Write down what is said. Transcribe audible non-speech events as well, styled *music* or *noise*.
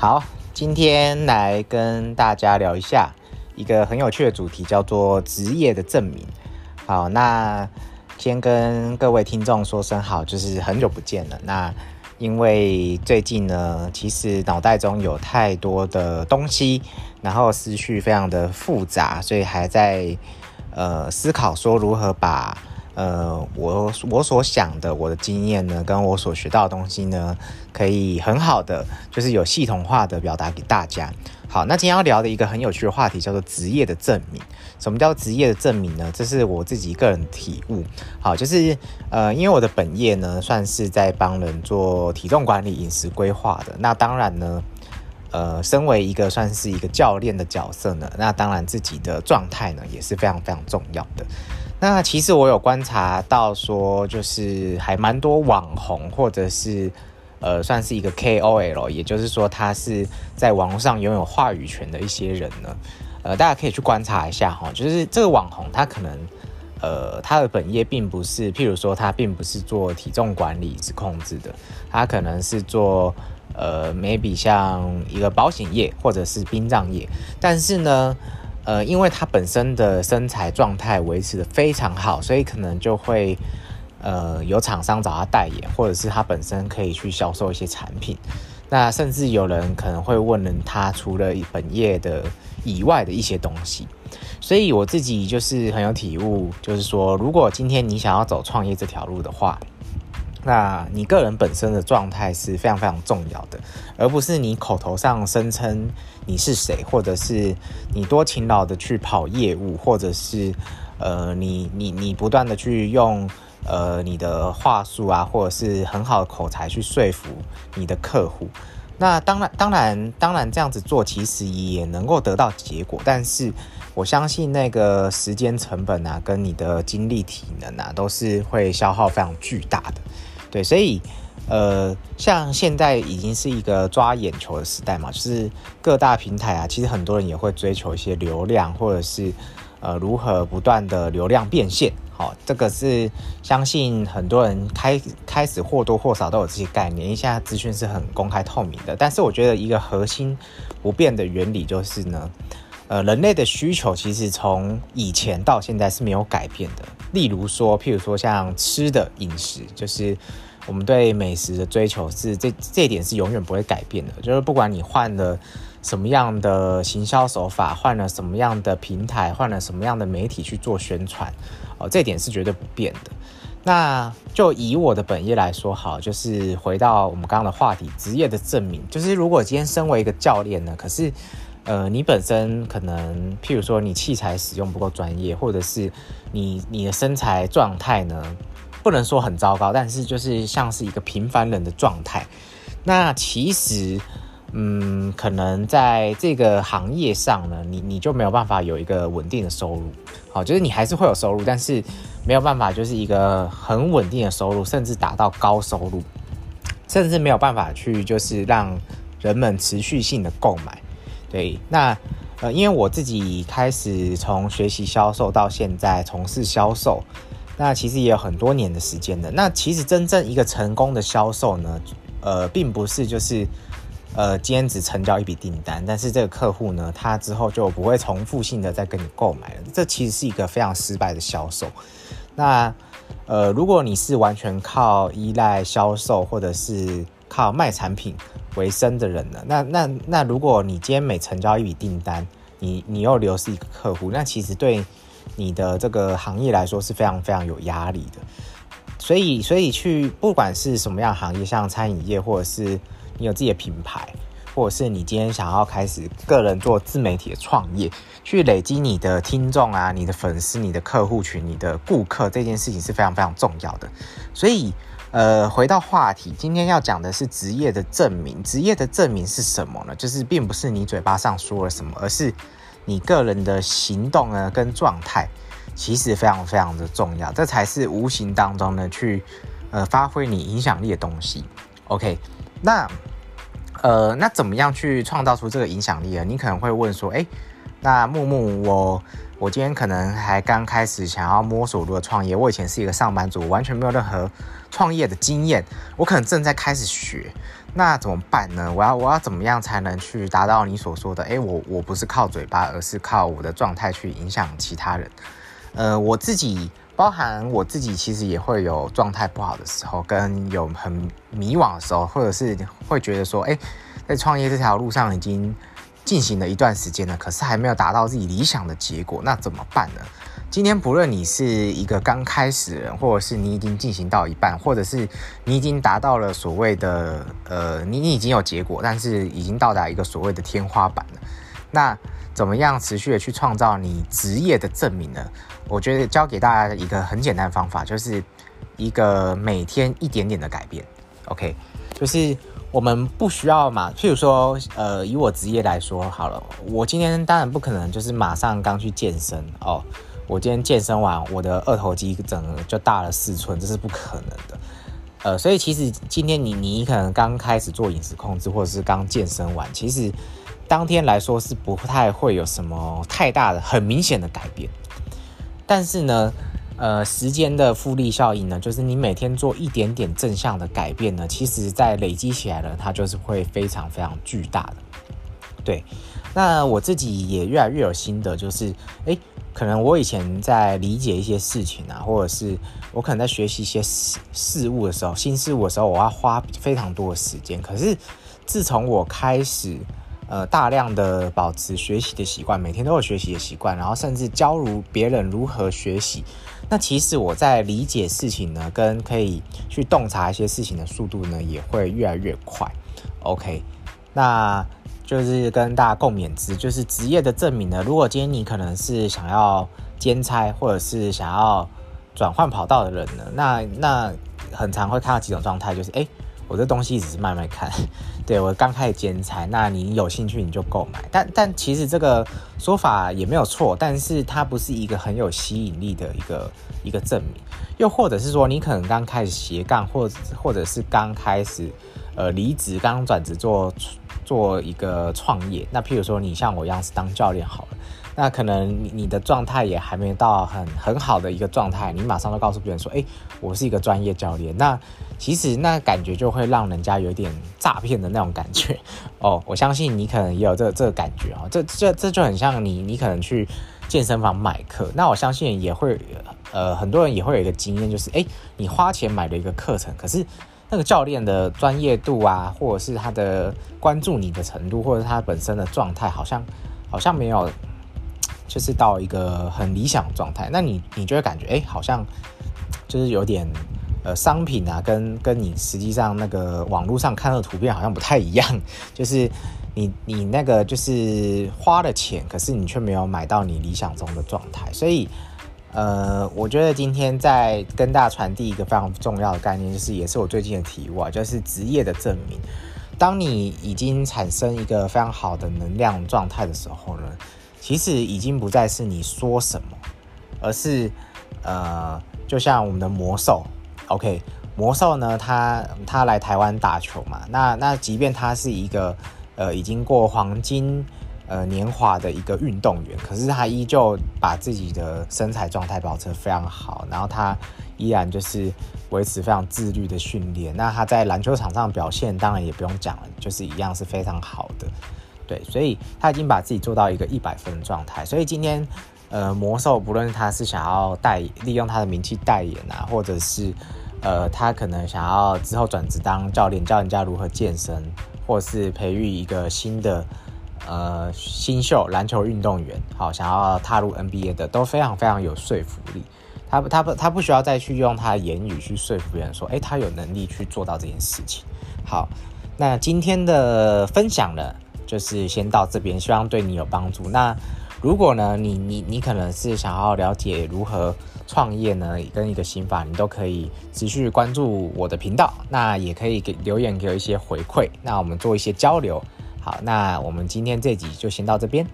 好，今天来跟大家聊一下一个很有趣的主题，叫做职业的证明。好，那先跟各位听众说声好，就是很久不见了。那因为最近呢，其实脑袋中有太多的东西，然后思绪非常的复杂，所以还在呃思考说如何把。呃，我我所想的，我的经验呢，跟我所学到的东西呢，可以很好的，就是有系统化的表达给大家。好，那今天要聊的一个很有趣的话题叫做职业的证明。什么叫职业的证明呢？这是我自己个人体悟。好，就是呃，因为我的本业呢，算是在帮人做体重管理、饮食规划的。那当然呢，呃，身为一个算是一个教练的角色呢，那当然自己的状态呢，也是非常非常重要的。那其实我有观察到，说就是还蛮多网红，或者是呃，算是一个 KOL，也就是说他是在网络上拥有话语权的一些人呢。呃，大家可以去观察一下哈，就是这个网红他可能呃，他的本业并不是，譬如说他并不是做体重管理是控制的，他可能是做呃，maybe 像一个保险业或者是殡葬业，但是呢。呃，因为他本身的身材状态维持的非常好，所以可能就会呃有厂商找他代言，或者是他本身可以去销售一些产品。那甚至有人可能会问了他除了本业的以外的一些东西。所以我自己就是很有体悟，就是说，如果今天你想要走创业这条路的话。那你个人本身的状态是非常非常重要的，而不是你口头上声称你是谁，或者是你多勤劳的去跑业务，或者是呃你你你不断的去用呃你的话术啊，或者是很好的口才去说服你的客户。那当然当然当然这样子做其实也能够得到结果，但是我相信那个时间成本啊，跟你的精力体能啊，都是会消耗非常巨大的。对，所以，呃，像现在已经是一个抓眼球的时代嘛，就是各大平台啊，其实很多人也会追求一些流量，或者是呃如何不断的流量变现。好，这个是相信很多人开开始或多或少都有这些概念，因为现在资讯是很公开透明的。但是我觉得一个核心不变的原理就是呢，呃，人类的需求其实从以前到现在是没有改变的。例如说，譬如说像吃的饮食，就是我们对美食的追求是这这一点是永远不会改变的。就是不管你换了什么样的行销手法，换了什么样的平台，换了什么样的媒体去做宣传，哦，这点是绝对不变的。那就以我的本业来说，好，就是回到我们刚刚的话题，职业的证明，就是如果今天身为一个教练呢，可是。呃，你本身可能，譬如说你器材使用不够专业，或者是你你的身材状态呢，不能说很糟糕，但是就是像是一个平凡人的状态。那其实，嗯，可能在这个行业上呢，你你就没有办法有一个稳定的收入。好，就是你还是会有收入，但是没有办法就是一个很稳定的收入，甚至达到高收入，甚至没有办法去就是让人们持续性的购买。对，那呃，因为我自己开始从学习销售到现在从事销售，那其实也有很多年的时间的。那其实真正一个成功的销售呢，呃，并不是就是呃今天只成交一笔订单，但是这个客户呢，他之后就不会重复性的再跟你购买了。这其实是一个非常失败的销售。那呃，如果你是完全靠依赖销售或者是靠卖产品。为生的人呢？那那那，如果你今天每成交一笔订单，你你又流失一个客户，那其实对你的这个行业来说是非常非常有压力的。所以所以去不管是什么样行业，像餐饮业，或者是你有自己的品牌，或者是你今天想要开始个人做自媒体的创业，去累积你的听众啊、你的粉丝、你的客户群、你的顾客，这件事情是非常非常重要的。所以。呃，回到话题，今天要讲的是职业的证明。职业的证明是什么呢？就是并不是你嘴巴上说了什么，而是你个人的行动呢跟状态，其实非常非常的重要。这才是无形当中呢去呃发挥你影响力的东西。OK，那呃那怎么样去创造出这个影响力呢？你可能会问说，哎，那木木，我我今天可能还刚开始想要摸索如何创业。我以前是一个上班族，完全没有任何创业的经验，我可能正在开始学。那怎么办呢？我要我要怎么样才能去达到你所说的？诶，我我不是靠嘴巴，而是靠我的状态去影响其他人。呃，我自己包含我自己，其实也会有状态不好的时候，跟有很迷惘的时候，或者是会觉得说，诶，在创业这条路上已经进行了一段时间了，可是还没有达到自己理想的结果，那怎么办呢？今天不论你是一个刚开始人，或者是你已经进行到一半，或者是你已经达到了所谓的呃，你你已经有结果，但是已经到达一个所谓的天花板了，那怎么样持续的去创造你职业的证明呢？我觉得教给大家一个很简单的方法，就是一个每天一点点的改变。OK，就是我们不需要嘛，譬如说，呃，以我职业来说好了，我今天当然不可能就是马上刚去健身哦。我今天健身完，我的二头肌整个就大了四寸，这是不可能的。呃，所以其实今天你你可能刚开始做饮食控制，或者是刚健身完，其实当天来说是不太会有什么太大的、很明显的改变。但是呢，呃，时间的复利效应呢，就是你每天做一点点正向的改变呢，其实在累积起来了，它就是会非常非常巨大的。对，那我自己也越来越有心得，就是诶。可能我以前在理解一些事情啊，或者是我可能在学习一些事事物的时候，新事物的时候，我要花非常多的时间。可是自从我开始呃大量的保持学习的习惯，每天都有学习的习惯，然后甚至教如别人如何学习，那其实我在理解事情呢，跟可以去洞察一些事情的速度呢，也会越来越快。OK，那。就是跟大家共勉之，就是职业的证明呢。如果今天你可能是想要兼差，或者是想要转换跑道的人呢，那那很常会看到几种状态，就是哎，我这东西只是卖卖看，*laughs* 对我刚开始剪裁，那你有兴趣你就购买。但但其实这个说法也没有错，但是它不是一个很有吸引力的一个一个证明。又或者是说，你可能刚开始斜杠，或者或者是刚开始呃离职，刚转职做。做一个创业，那譬如说你像我一样是当教练好了，那可能你的状态也还没到很很好的一个状态，你马上就告诉别人说，哎，我是一个专业教练，那其实那感觉就会让人家有点诈骗的那种感觉 *laughs* 哦。我相信你可能也有这这个感觉啊，这这这就很像你你可能去健身房买课，那我相信也会呃很多人也会有一个经验，就是哎，你花钱买了一个课程，可是。那个教练的专业度啊，或者是他的关注你的程度，或者他本身的状态，好像好像没有，就是到一个很理想状态。那你你就会感觉，哎，好像就是有点呃，商品啊，跟跟你实际上那个网络上看到的图片好像不太一样。就是你你那个就是花了钱，可是你却没有买到你理想中的状态，所以。呃，我觉得今天在跟大家传递一个非常重要的概念，就是也是我最近的体悟啊，就是职业的证明。当你已经产生一个非常好的能量状态的时候呢，其实已经不再是你说什么，而是呃，就像我们的魔兽，OK，魔兽呢，他他来台湾打球嘛，那那即便他是一个呃已经过黄金。呃，年华的一个运动员，可是他依旧把自己的身材状态保持非常好，然后他依然就是维持非常自律的训练。那他在篮球场上表现，当然也不用讲了，就是一样是非常好的。对，所以他已经把自己做到一个一百分的状态。所以今天，呃，魔兽不论他是想要代利用他的名气代言啊，或者是呃，他可能想要之后转职当教练，教人家如何健身，或是培育一个新的。呃，新秀篮球运动员，好，想要踏入 NBA 的都非常非常有说服力。他不他不他不需要再去用他的言语去说服别人说，哎，他有能力去做到这件事情。好，那今天的分享呢，就是先到这边，希望对你有帮助。那如果呢，你你你可能是想要了解如何创业呢，跟一个心法，你都可以持续关注我的频道，那也可以给留言给我一些回馈，那我们做一些交流。好，那我们今天这集就先到这边。